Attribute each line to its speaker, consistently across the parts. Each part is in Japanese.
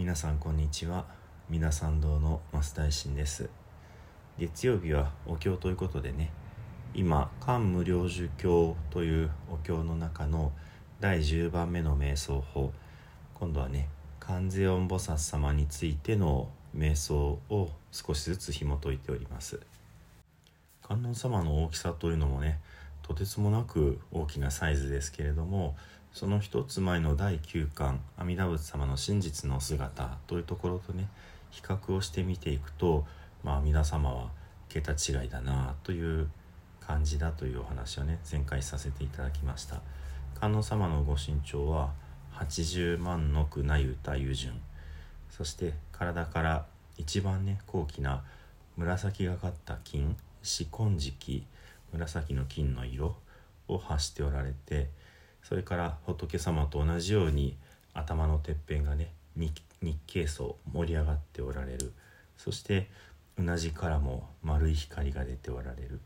Speaker 1: 皆さんこんにちは。皆さん堂の増大臣です。月曜日はお経ということでね今漢無量寿経というお経の中の第10番目の瞑想法今度はね観世音菩薩様についての瞑想を少しずつ紐解いております。観音様の大きさというのもねとてつもなく大きなサイズですけれどもその一つ前の第9巻阿弥陀仏様の真実の姿というところとね比較をしてみていくと、まあ、阿弥陀様は桁違いだなという感じだというお話をね前回させていただきました。観音様のご身長は80万の句なゆたゆ順。そして体から一番ね高貴な紫がかった金四金色紫の金の色を発しておられてそれから仏様と同じように頭のてっぺんがね日経層盛り上がっておられる。そしてうなじからも丸い光が出ておられる。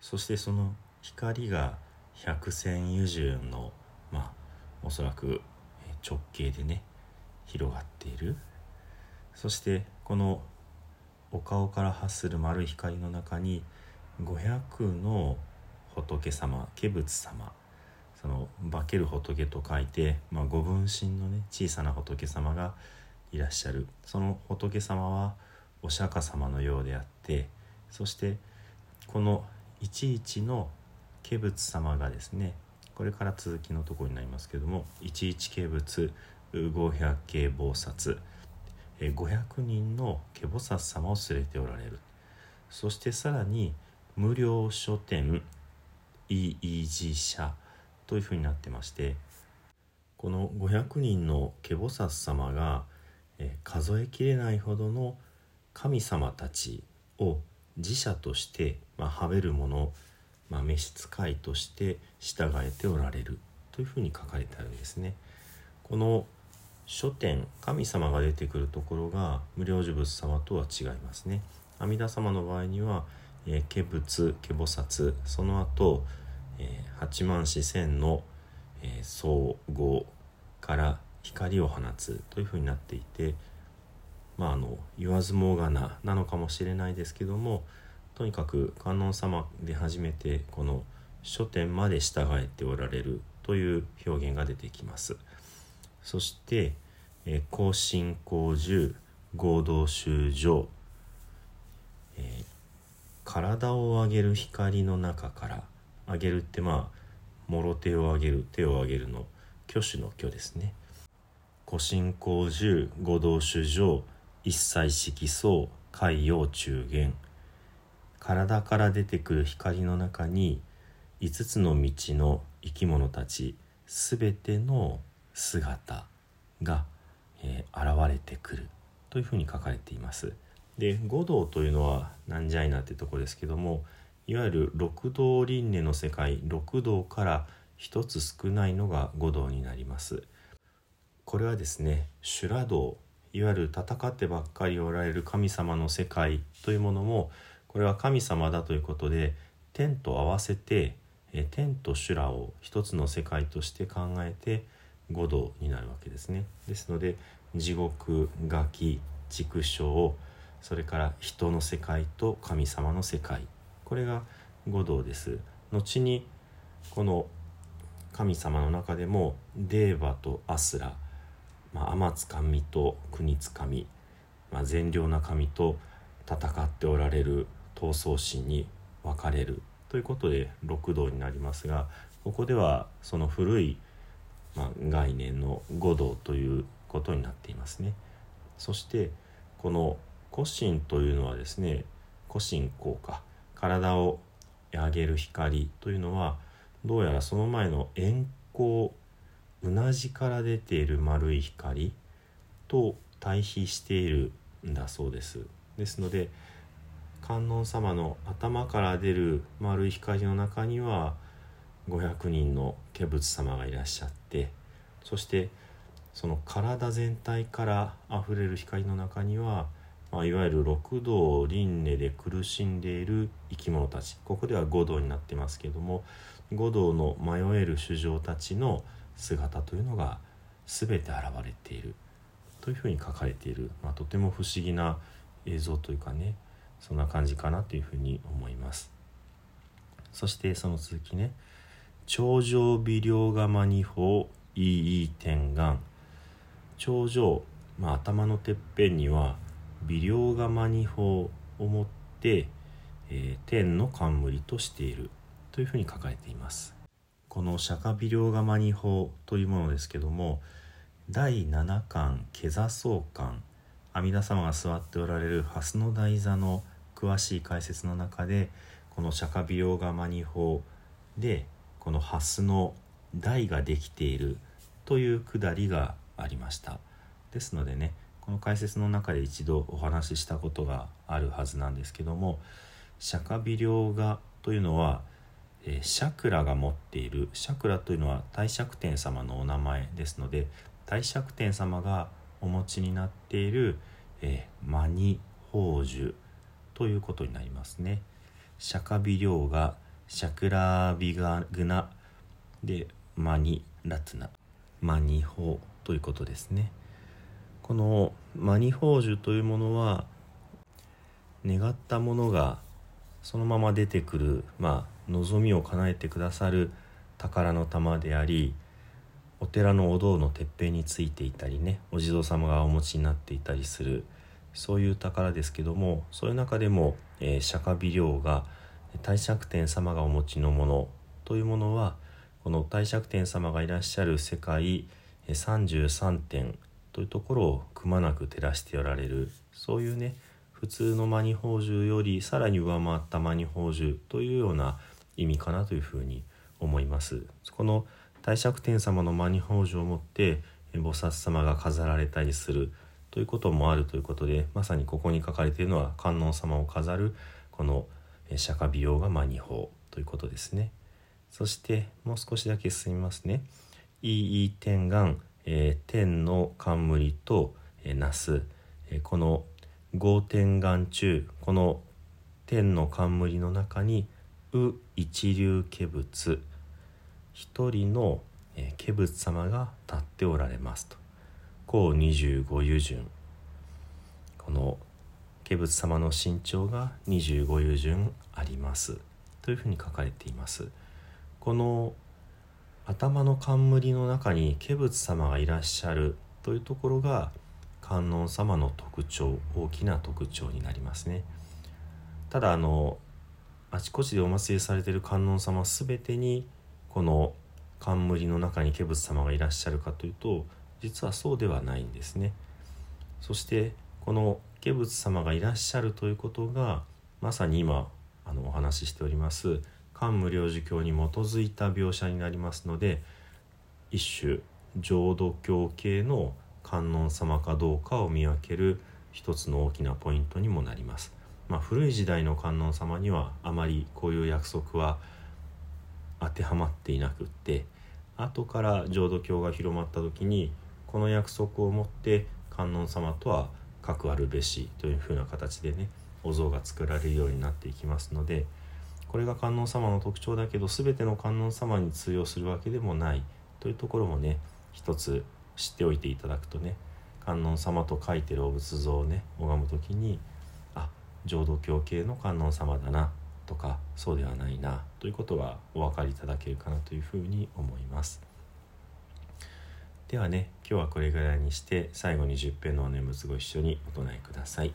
Speaker 1: そしてその光が百戦油順のまあおそらく直径でね広がっている。そしてこのお顔から発する丸い光の中に500の仏様化仏様その化ける仏と書いて、まあ、ご分身のね小さな仏様がいらっしゃる。その仏様はお釈迦様のようであってそしてこの11の化仏様がですねこれから続きのところになりますけども11化仏500系菩薩500人の化菩薩様を連れておられる。そしてさらに無料書店イージー社というふうになってましてこの500人のケボサス様が、え数えきれないほどの神様たちを自社として、まあ、はべる者、まあ、召使いとして従えておられるというふうに書かれてあるんですね。この書店神様が出てくるところが無料寿仏様とは違いますね。阿弥陀様の場合には、えー、化仏化菩薩その後えー、八万四千の、えー、総合から光を放つというふうになっていてまああの言わずもがななのかもしれないですけどもとにかく観音様で初めてこの書店まで従えておられるという表現が出てきます。そして「えー、更新公獣合同修上」えー「体を上げる光の中から」上げるってまあもろ手を上げる手を上げるの挙手の挙ですね。古神公十五道主上一切色相海洋中元。体から出てくる光の中に5つの道の生き物たちすべての姿が、えー、現れてくる。というふうに書かれています。で五道というのはなんじゃいなってとこですけどもいわゆる六道輪廻の世界六道から一つ少ないのが五道になります。これはですね修羅道いわゆる戦ってばっかりおられる神様の世界というものもこれは神様だということで天と合わせて天と修羅を一つの世界として考えて五道になるわけですね。ですので地獄餓鬼畜生それから人の世界と神様の世界これが五道です後にこの神様の中でもデーバとアスラ、まあ、天津神と国津神、まあ、善良な神と戦っておられる闘争心に分かれるということで六道になりますがここではその古い、まあ、概念の五道ということになっていますね。そしてこの古神というのはですね古神効果体を上げる光というのはどうやらその前の円光うなじから出ている丸い光と対比しているんだそうです。ですので観音様の頭から出る丸い光の中には500人の化仏様がいらっしゃってそしてその体全体からあふれる光の中にはまあ、いわゆる六道輪廻で苦しんでいる生き物たち。ここでは五道になってますけども五道の迷える衆生たちの姿というのが全て現れている。というふうに書かれている、まあ、とても不思議な映像というかねそんな感じかなというふうに思います。そしてその続きね。頂上微量釜二法いい点眼頂上、まあ、頭のてっぺんには微量釜二法を持って、えー、天の冠としているというふうに書かれています。この釈迦微量釜二法というものですけども第七巻下座相巻阿弥陀様が座っておられる蓮の台座の詳しい解説の中でこの釈迦美容釜二法でこの蓮の台ができているというくだりがありました。ですのでねこの解説の中で一度お話ししたことがあるはずなんですけども釈迦微量画というのは、えー、シャクラが持っているシャクラというのは大釈天様のお名前ですので大釈天様がお持ちになっている、えー、マニ宝珠ということになりますね。釈迦微量がシャクラビガグナでマニラツナマニホということですね。このマニ宝珠というものは願ったものがそのまま出てくるまあ望みを叶えてくださる宝の玉でありお寺のお堂のてっぺんについていたりねお地蔵様がお持ちになっていたりするそういう宝ですけどもそういう中でも、えー、釈迦微量が大釈天様がお持ちのものというものはこの大釈天様がいらっしゃる世界33点というところをくまなく照らしておられるそういうね普通のマニ宝珠よりさらに上回ったマニ宝珠というような意味かなというふうに思います。この大釈天様のマニ宝珠を持って菩薩様が飾られたりするということもあるということでまさにここに書かれているのは観音様を飾るこの釈迦美容がマニ宝ということですねそしてもう少しだけ進みますね「いい天眼、えー、天の冠と、えー、那須、えー、この合天眼中この天の冠の中に「う一流化仏」一人の、えー、化仏様が立っておられますと。甲25湯順この化仏様の身長が25湯順ありますというふうに書かれています。この頭の冠の中に化仏様がいらっしゃるというところが観音様の特徴大きな特徴になりますね。ただあのあちこちでお祭りされている観音様全てにこの冠の中に化仏様がいらっしゃるかというと実はそうではないんですね。そしてこの化仏様がいらっしゃるということがまさに今あのお話ししております漢無量寿経に基づいた描写になりますので一種浄土教系の観音様かどうかを見分ける一つの大きなポイントにもなります。まあ、古い時代の観音様にはあまりこういう約束は当てはまっていなくって後から浄土教が広まった時にこの約束をもって観音様とは核あるべしというふうな形でねお像が作られるようになっていきますのでこれが観音様の特徴だけど全ての観音様に通用するわけでもない。というところもね一つ知っておいていただくとね観音様と書いてるお仏像をね拝む時にあ浄土教系の観音様だなとかそうではないなということはお分かりいただけるかなというふうに思います。ではね今日はこれぐらいにして最後に10編のお念仏ご一緒にお唱えください。